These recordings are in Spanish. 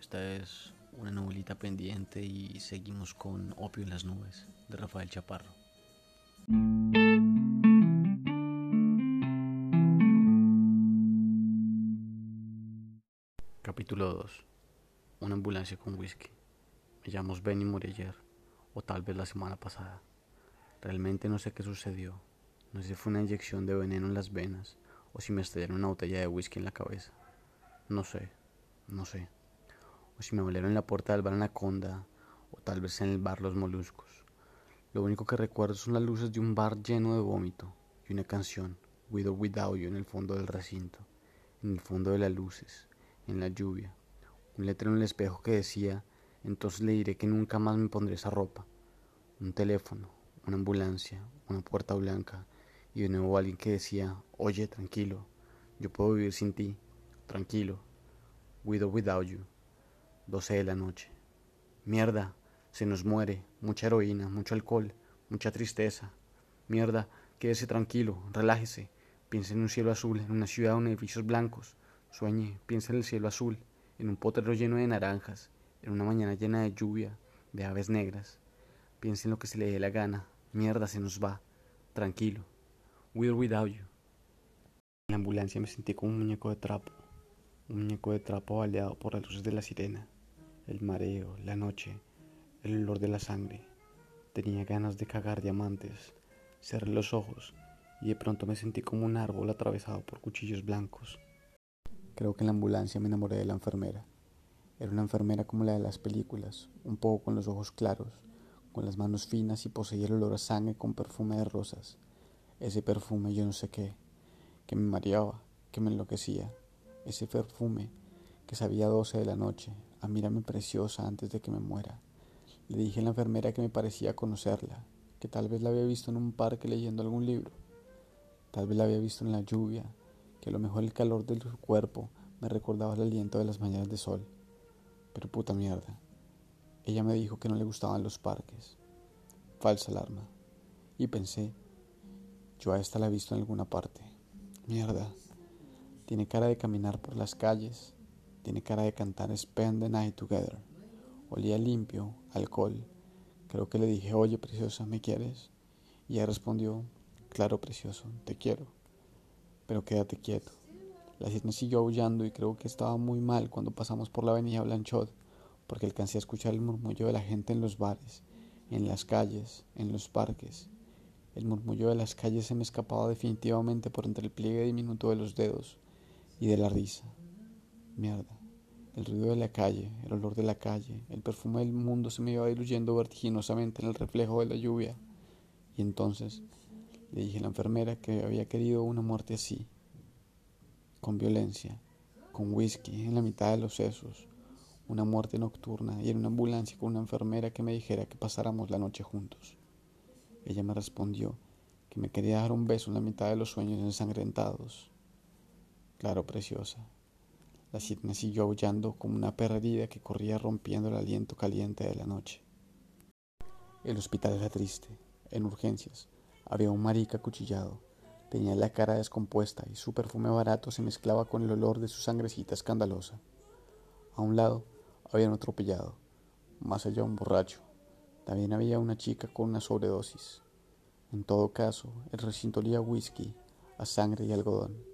esta es una novelita pendiente y seguimos con Opio en las nubes de Rafael Chaparro. Capítulo 2. Una ambulancia con whisky. Me llamo Sven y morí ayer, o tal vez la semana pasada. Realmente no sé qué sucedió. No sé si fue una inyección de veneno en las venas o si me estallaron una botella de whisky en la cabeza. No sé, no sé. O si me volvieron en la puerta del bar Anaconda, o tal vez en el bar Los Moluscos. Lo único que recuerdo son las luces de un bar lleno de vómito y una canción, With or Without You, en el fondo del recinto, en el fondo de las luces, en la lluvia. Un letrero en el espejo que decía, entonces le diré que nunca más me pondré esa ropa. Un teléfono, una ambulancia, una puerta blanca y de nuevo alguien que decía, oye, tranquilo, yo puedo vivir sin ti, tranquilo, with or without you. 12 de la noche. Mierda, se nos muere, mucha heroína, mucho alcohol, mucha tristeza. Mierda, quédese tranquilo, relájese, piense en un cielo azul, en una ciudad con edificios blancos. Sueñe, piense en el cielo azul, en un potrero lleno de naranjas, en una mañana llena de lluvia, de aves negras. Piense en lo que se le dé la gana. Mierda, se nos va. Tranquilo. Or without you. En la ambulancia me sentí como un muñeco de trapo. Un muñeco de trapo baleado por las luces de la sirena. El mareo, la noche, el olor de la sangre. Tenía ganas de cagar diamantes. Cerré los ojos y de pronto me sentí como un árbol atravesado por cuchillos blancos. Creo que en la ambulancia me enamoré de la enfermera. Era una enfermera como la de las películas, un poco con los ojos claros, con las manos finas y poseía el olor a sangre con perfume de rosas. Ese perfume yo no sé qué, que me mareaba, que me enloquecía. Ese perfume que sabía doce de la noche, mírame preciosa antes de que me muera. Le dije a la enfermera que me parecía conocerla, que tal vez la había visto en un parque leyendo algún libro. Tal vez la había visto en la lluvia, que a lo mejor el calor de su cuerpo me recordaba el aliento de las mañanas de sol. Pero puta mierda. Ella me dijo que no le gustaban los parques. Falsa alarma. Y pensé, yo a esta la he visto en alguna parte. Mierda. Tiene cara de caminar por las calles. Tiene cara de cantar Spend the Night Together. Olía limpio, alcohol. Creo que le dije, oye, preciosa, ¿me quieres? Y ella respondió, claro, precioso, te quiero. Pero quédate quieto. La sirena siguió aullando y creo que estaba muy mal cuando pasamos por la avenida Blanchot, porque alcancé a escuchar el murmullo de la gente en los bares, en las calles, en los parques. El murmullo de las calles se me escapaba definitivamente por entre el pliegue diminuto de los dedos y de la risa. Mierda. El ruido de la calle, el olor de la calle, el perfume del mundo se me iba diluyendo vertiginosamente en el reflejo de la lluvia. Y entonces le dije a la enfermera que había querido una muerte así, con violencia, con whisky en la mitad de los sesos, una muerte nocturna y en una ambulancia con una enfermera que me dijera que pasáramos la noche juntos. Ella me respondió que me quería dar un beso en la mitad de los sueños ensangrentados. Claro, preciosa. La sirena siguió aullando como una perra herida que corría rompiendo el aliento caliente de la noche. El hospital era triste. En urgencias había un marica acuchillado. Tenía la cara descompuesta y su perfume barato se mezclaba con el olor de su sangrecita escandalosa. A un lado había un atropellado, más allá un borracho. También había una chica con una sobredosis. En todo caso, el recinto olía whisky, a sangre y algodón.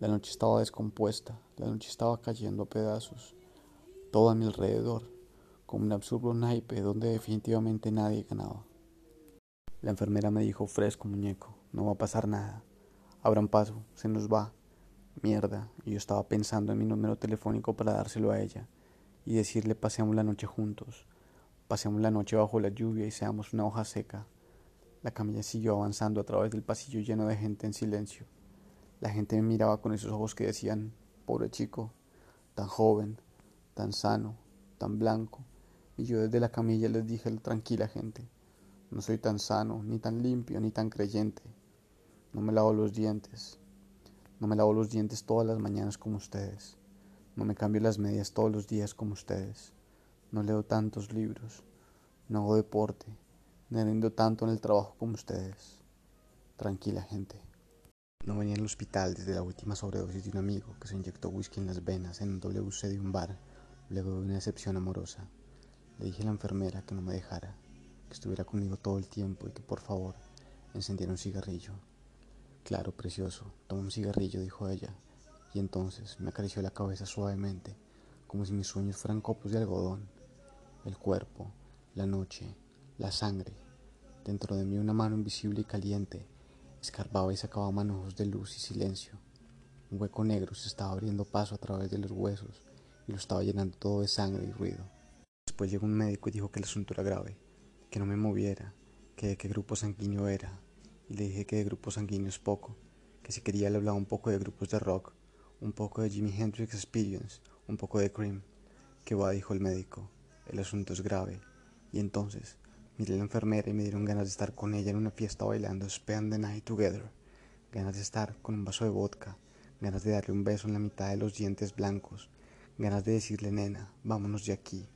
La noche estaba descompuesta, la noche estaba cayendo a pedazos, todo a mi alrededor, como un absurdo naipe donde definitivamente nadie ganaba. La enfermera me dijo, fresco muñeco, no va a pasar nada. Abran paso, se nos va. Mierda, y yo estaba pensando en mi número telefónico para dárselo a ella y decirle paseamos la noche juntos, paseamos la noche bajo la lluvia y seamos una hoja seca. La camilla siguió avanzando a través del pasillo lleno de gente en silencio. La gente me miraba con esos ojos que decían, pobre chico, tan joven, tan sano, tan blanco. Y yo desde la camilla les dije, tranquila gente, no soy tan sano, ni tan limpio, ni tan creyente. No me lavo los dientes. No me lavo los dientes todas las mañanas como ustedes. No me cambio las medias todos los días como ustedes. No leo tantos libros. No hago deporte. No rindo tanto en el trabajo como ustedes. Tranquila gente. No venía al hospital desde la última sobredosis de un amigo que se inyectó whisky en las venas en un WC de un bar. luego de una decepción amorosa. Le dije a la enfermera que no me dejara, que estuviera conmigo todo el tiempo y que por favor encendiera un cigarrillo. Claro, precioso, toma un cigarrillo, dijo ella, y entonces me acarició la cabeza suavemente, como si mis sueños fueran copos de algodón. El cuerpo, la noche, la sangre. Dentro de mí una mano invisible y caliente escarbaba y sacaba manojos de luz y silencio. Un hueco negro se estaba abriendo paso a través de los huesos y lo estaba llenando todo de sangre y ruido. Después llegó un médico y dijo que el asunto era grave, que no me moviera, que de qué grupo sanguíneo era, y le dije que de grupo sanguíneo es poco, que si quería le hablaba un poco de grupos de rock, un poco de Jimi Hendrix Experience, un poco de Cream. Que va, dijo el médico, el asunto es grave. Y entonces miré a la enfermera y me dieron ganas de estar con ella en una fiesta bailando Spend the Night Together, ganas de estar con un vaso de vodka, ganas de darle un beso en la mitad de los dientes blancos, ganas de decirle, nena, vámonos de aquí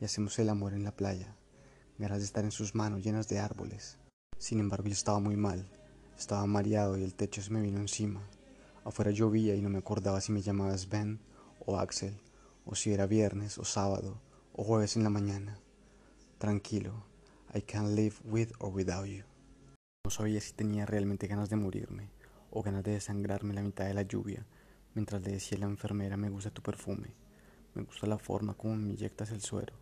y hacemos el amor en la playa, ganas de estar en sus manos llenas de árboles. Sin embargo, yo estaba muy mal, estaba mareado y el techo se me vino encima. Afuera llovía y no me acordaba si me llamabas Ben o Axel, o si era viernes o sábado o jueves en la mañana. Tranquilo, I can't live with or without you. No sabía si tenía realmente ganas de morirme o ganas de desangrarme la mitad de la lluvia mientras le decía a la enfermera me gusta tu perfume, me gusta la forma como me inyectas el suero,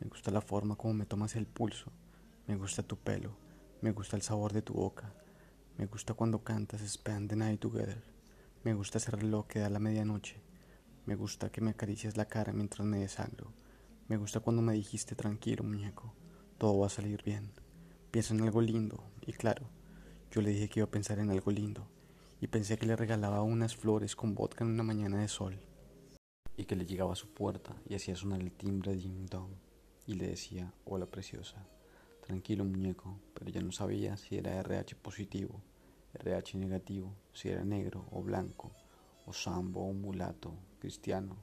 me gusta la forma como me tomas el pulso, me gusta tu pelo, me gusta el sabor de tu boca. Me gusta cuando cantas Spend the Night Together. Me gusta ese reloj que da la medianoche. Me gusta que me acaricias la cara mientras me desangro. Me gusta cuando me dijiste tranquilo, muñeco. Todo va a salir bien. Piensa en algo lindo. Y claro, yo le dije que iba a pensar en algo lindo. Y pensé que le regalaba unas flores con vodka en una mañana de sol. Y que le llegaba a su puerta y hacía sonar el timbre de Jim Dong. Y le decía, hola preciosa. Tranquilo muñeco, pero ya no sabía si era RH positivo, RH negativo, si era negro o blanco, o sambo o mulato, cristiano,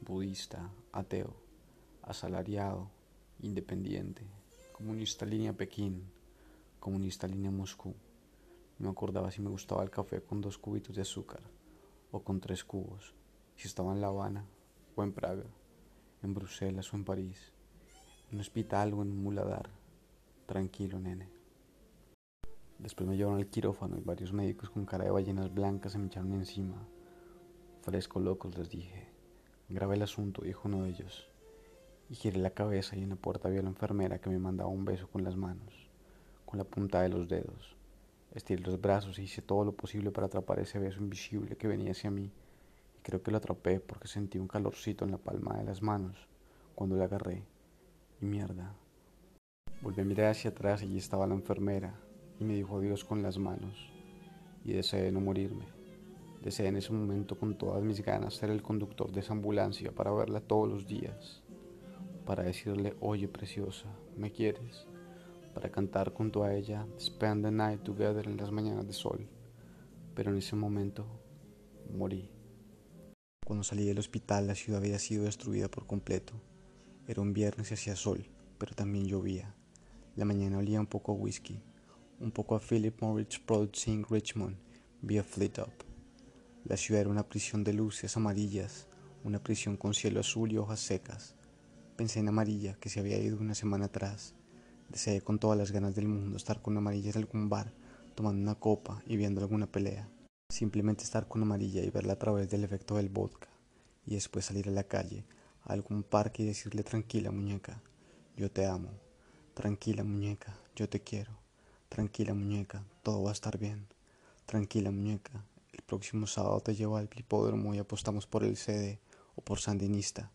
budista, ateo, asalariado, independiente, comunista línea Pekín, comunista línea Moscú. No me acordaba si me gustaba el café con dos cubitos de azúcar o con tres cubos, si estaba en La Habana o en Praga, en Bruselas o en París, en un hospital o en un muladar Tranquilo, nene. Después me llevaron al quirófano y varios médicos con cara de ballenas blancas se me echaron encima. Fresco locos, les dije. Grabé el asunto, dijo uno de ellos. Y giré la cabeza y en la puerta vi a la enfermera que me mandaba un beso con las manos, con la punta de los dedos. Estiré los brazos y hice todo lo posible para atrapar ese beso invisible que venía hacia mí. Y creo que lo atrapé porque sentí un calorcito en la palma de las manos cuando le agarré. Y mierda, Volví a mirar hacia atrás y allí estaba la enfermera y me dijo adiós con las manos y deseé no morirme. Deseé en ese momento con todas mis ganas ser el conductor de esa ambulancia para verla todos los días, para decirle, oye preciosa, ¿me quieres? Para cantar junto a ella, Spend the Night Together en las mañanas de sol. Pero en ese momento morí. Cuando salí del hospital la ciudad había sido destruida por completo. Era un viernes y hacía sol, pero también llovía. La mañana olía un poco a whisky, un poco a Philip Morris Producing Richmond via Fleet Up. La ciudad era una prisión de luces amarillas, una prisión con cielo azul y hojas secas. Pensé en Amarilla, que se había ido una semana atrás. Deseé con todas las ganas del mundo estar con Amarilla en algún bar, tomando una copa y viendo alguna pelea. Simplemente estar con Amarilla y verla a través del efecto del vodka. Y después salir a la calle, a algún parque y decirle tranquila muñeca, yo te amo. Tranquila muñeca, yo te quiero. Tranquila muñeca, todo va a estar bien. Tranquila muñeca, el próximo sábado te llevo al hipódromo y apostamos por el CD o por Sandinista.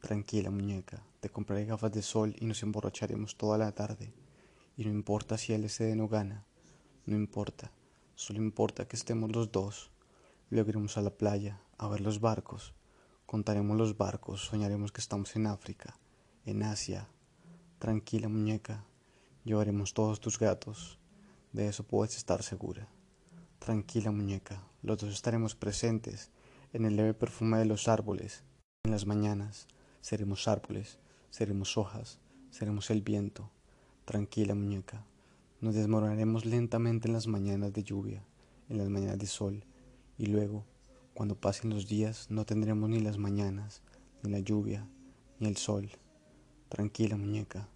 Tranquila muñeca, te compraré gafas de sol y nos emborracharemos toda la tarde. Y no importa si el CD no gana, no importa, solo importa que estemos los dos. Luego iremos a la playa, a ver los barcos. Contaremos los barcos, soñaremos que estamos en África, en Asia, Tranquila muñeca, llevaremos todos tus gatos, de eso puedes estar segura. Tranquila muñeca, los dos estaremos presentes en el leve perfume de los árboles. En las mañanas seremos árboles, seremos hojas, seremos el viento. Tranquila muñeca, nos desmoronaremos lentamente en las mañanas de lluvia, en las mañanas de sol, y luego, cuando pasen los días, no tendremos ni las mañanas, ni la lluvia, ni el sol. Tranquila, muñeca.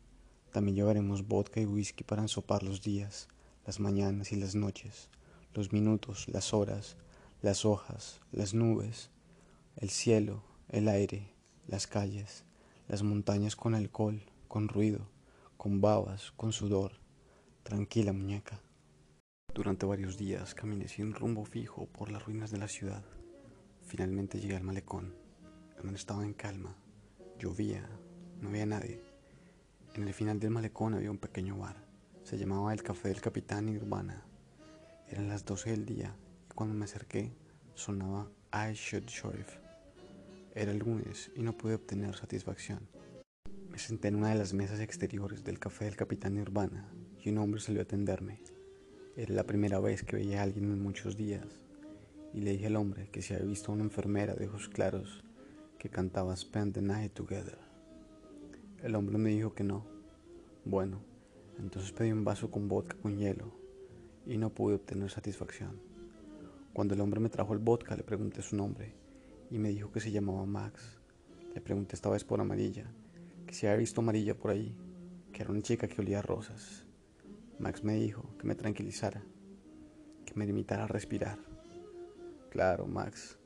También llevaremos vodka y whisky para ensopar los días, las mañanas y las noches, los minutos, las horas, las hojas, las nubes, el cielo, el aire, las calles, las montañas con alcohol, con ruido, con babas, con sudor. Tranquila, muñeca. Durante varios días caminé sin rumbo fijo por las ruinas de la ciudad. Finalmente llegué al malecón, donde estaba en calma. Llovía, no había nadie. En el final del malecón había un pequeño bar. Se llamaba el Café del Capitán Nirvana. Eran las 12 del día y cuando me acerqué sonaba I Should Sheriff. Era el lunes y no pude obtener satisfacción. Me senté en una de las mesas exteriores del Café del Capitán Nirvana y un hombre salió a atenderme. Era la primera vez que veía a alguien en muchos días y le dije al hombre que se había visto a una enfermera de ojos claros que cantaba Spend the Night Together. El hombre me dijo que no. Bueno, entonces pedí un vaso con vodka con hielo y no pude obtener satisfacción. Cuando el hombre me trajo el vodka le pregunté su nombre y me dijo que se llamaba Max. Le pregunté esta vez por amarilla, que si había visto amarilla por ahí, que era una chica que olía rosas. Max me dijo que me tranquilizara, que me limitara a respirar. Claro, Max.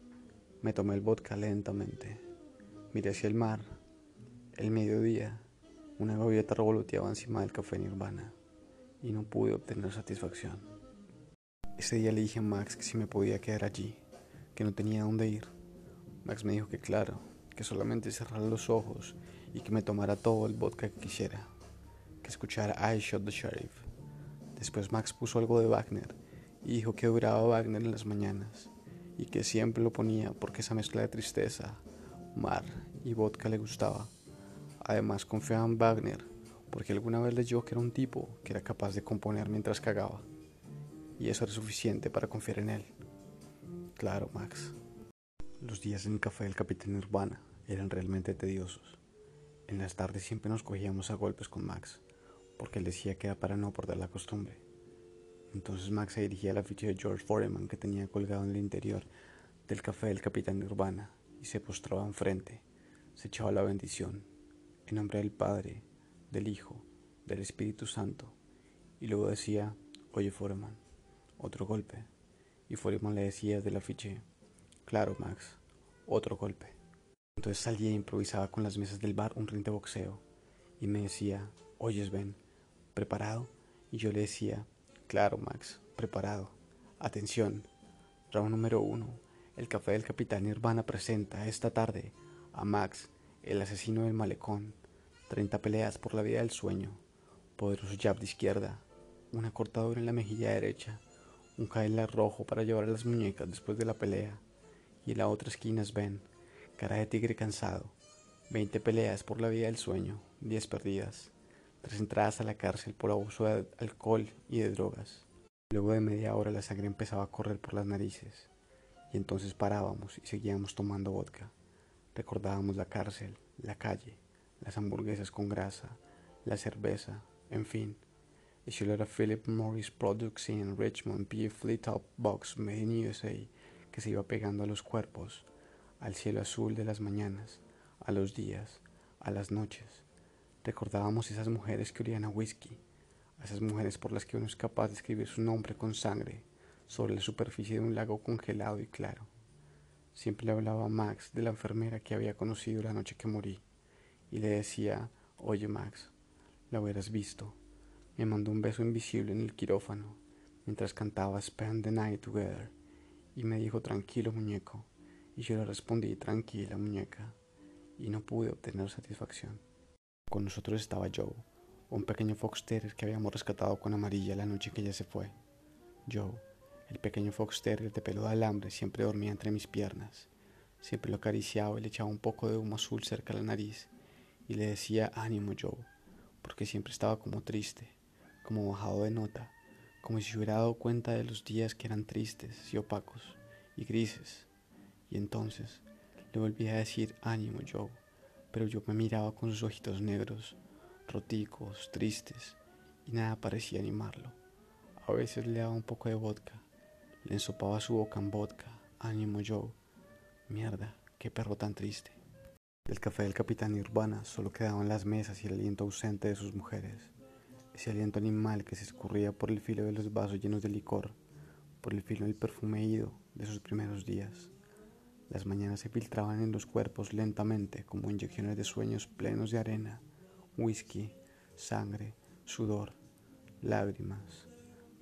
Me tomé el vodka lentamente. Miré hacia el mar. El mediodía, una gaviota revoloteaba encima del café Nirvana y no pude obtener satisfacción. Ese día le dije a Max que si me podía quedar allí, que no tenía dónde ir. Max me dijo que claro, que solamente cerrara los ojos y que me tomara todo el vodka que quisiera, que escuchara I Shot the Sheriff Después Max puso algo de Wagner y dijo que duraba Wagner en las mañanas y que siempre lo ponía porque esa mezcla de tristeza, mar y vodka le gustaba. Además confiaba en Wagner porque alguna vez leyó que era un tipo que era capaz de componer mientras cagaba. Y eso era suficiente para confiar en él. Claro, Max. Los días en el café del Capitán Urbana eran realmente tediosos. En las tardes siempre nos cogíamos a golpes con Max porque él decía que era para no perder la costumbre. Entonces Max se dirigía a la ficha de George Foreman que tenía colgado en el interior del café del capitán Urbana y se postraba enfrente, se echaba la bendición, en nombre del Padre, del Hijo, del Espíritu Santo, y luego decía, oye Foreman, otro golpe. Y Foreman le decía la afiche, claro Max, otro golpe. Entonces salía e improvisaba con las mesas del bar un ring de boxeo y me decía, oyes Ben, ¿Preparado? Y yo le decía, claro, Max, preparado. Atención, round número uno. El café del capitán Nirvana presenta esta tarde a Max, el asesino del malecón. 30 peleas por la vida del sueño. Poderoso jab de izquierda. Una cortadura en la mejilla derecha. Un Cadillac rojo para llevar a las muñecas después de la pelea. Y en la otra esquina es Ben, cara de tigre cansado. 20 peleas por la vida del sueño. 10 perdidas tres entradas a la cárcel por abuso de alcohol y de drogas. Luego de media hora la sangre empezaba a correr por las narices y entonces parábamos y seguíamos tomando vodka. Recordábamos la cárcel, la calle, las hamburguesas con grasa, la cerveza, en fin. Cielo era Philip Morris Products in Richmond P. Fleet Top Box Made in USA que se iba pegando a los cuerpos, al cielo azul de las mañanas, a los días, a las noches Recordábamos esas mujeres que olían a whisky, a esas mujeres por las que uno es capaz de escribir su nombre con sangre sobre la superficie de un lago congelado y claro. Siempre le hablaba a Max de la enfermera que había conocido la noche que morí y le decía, oye Max, la hubieras visto. Me mandó un beso invisible en el quirófano mientras cantaba Spend the Night Together y me dijo tranquilo muñeco y yo le respondí tranquila muñeca y no pude obtener satisfacción. Con nosotros estaba Joe, un pequeño fox terrier que habíamos rescatado con amarilla la noche que ella se fue. Joe, el pequeño fox terrier de pelo de alambre, siempre dormía entre mis piernas. Siempre lo acariciaba y le echaba un poco de humo azul cerca de la nariz y le decía ánimo Joe, porque siempre estaba como triste, como bajado de nota, como si se hubiera dado cuenta de los días que eran tristes y opacos y grises. Y entonces le volví a decir ánimo Joe pero yo me miraba con sus ojitos negros, roticos, tristes, y nada parecía animarlo. A veces le daba un poco de vodka, le ensopaba su boca en vodka, ánimo yo. Mierda, qué perro tan triste. El café del capitán Urbana solo quedaba en las mesas y el aliento ausente de sus mujeres. Ese aliento animal que se escurría por el filo de los vasos llenos de licor, por el filo del perfume ido de sus primeros días. Las mañanas se filtraban en los cuerpos lentamente como inyecciones de sueños plenos de arena, whisky, sangre, sudor, lágrimas,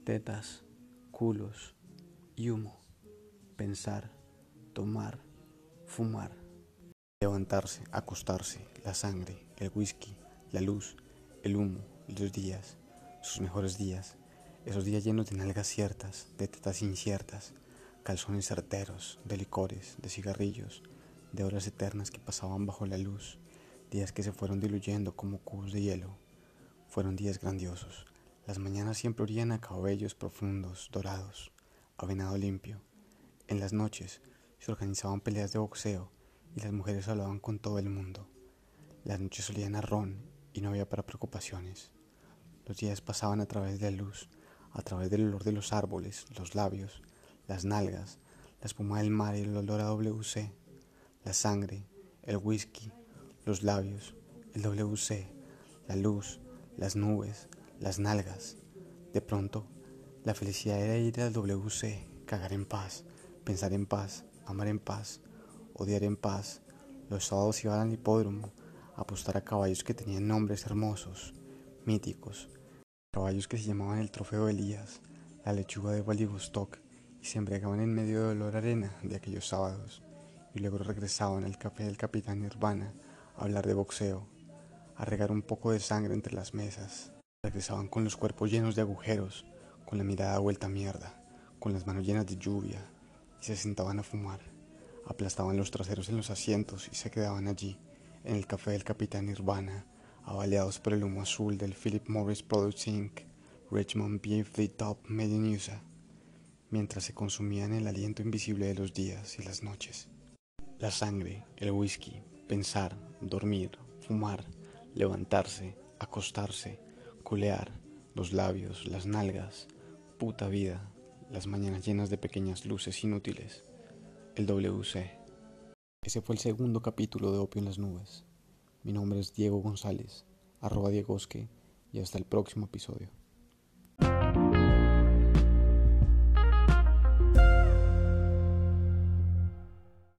tetas, culos y humo. Pensar, tomar, fumar. Levantarse, acostarse, la sangre, el whisky, la luz, el humo, los días, sus mejores días, esos días llenos de nalgas ciertas, de tetas inciertas, calzones certeros, de licores, de cigarrillos, de horas eternas que pasaban bajo la luz, días que se fueron diluyendo como cubos de hielo. Fueron días grandiosos. Las mañanas siempre orían a cabellos profundos, dorados, a venado limpio. En las noches se organizaban peleas de boxeo y las mujeres hablaban con todo el mundo. Las noches olían a ron y no había para preocupaciones. Los días pasaban a través de la luz, a través del olor de los árboles, los labios, las nalgas, la espuma del mar y el olor a WC, la sangre, el whisky, los labios, el WC, la luz, las nubes, las nalgas. De pronto, la felicidad era ir al WC, cagar en paz, pensar en paz, amar en paz, odiar en paz. Los sábados iban al hipódromo apostar a caballos que tenían nombres hermosos, míticos, caballos que se llamaban el trofeo Elías, la lechuga de Vladivostok, y se embriagaban en medio de olor arena de aquellos sábados, y luego regresaban al café del capitán Nirvana a hablar de boxeo, a regar un poco de sangre entre las mesas. Regresaban con los cuerpos llenos de agujeros, con la mirada vuelta a mierda, con las manos llenas de lluvia, y se sentaban a fumar aplastaban los traseros en los asientos y se quedaban allí, en el café del capitán Nirvana, avaliados por el humo azul del Philip Morris Products Inc., Richmond the Top Made mientras se consumían el aliento invisible de los días y las noches. La sangre, el whisky, pensar, dormir, fumar, levantarse, acostarse, culear, los labios, las nalgas, puta vida, las mañanas llenas de pequeñas luces inútiles el WC. Ese fue el segundo capítulo de Opio en las Nubes. Mi nombre es Diego González, arroba Diegosque, y hasta el próximo episodio.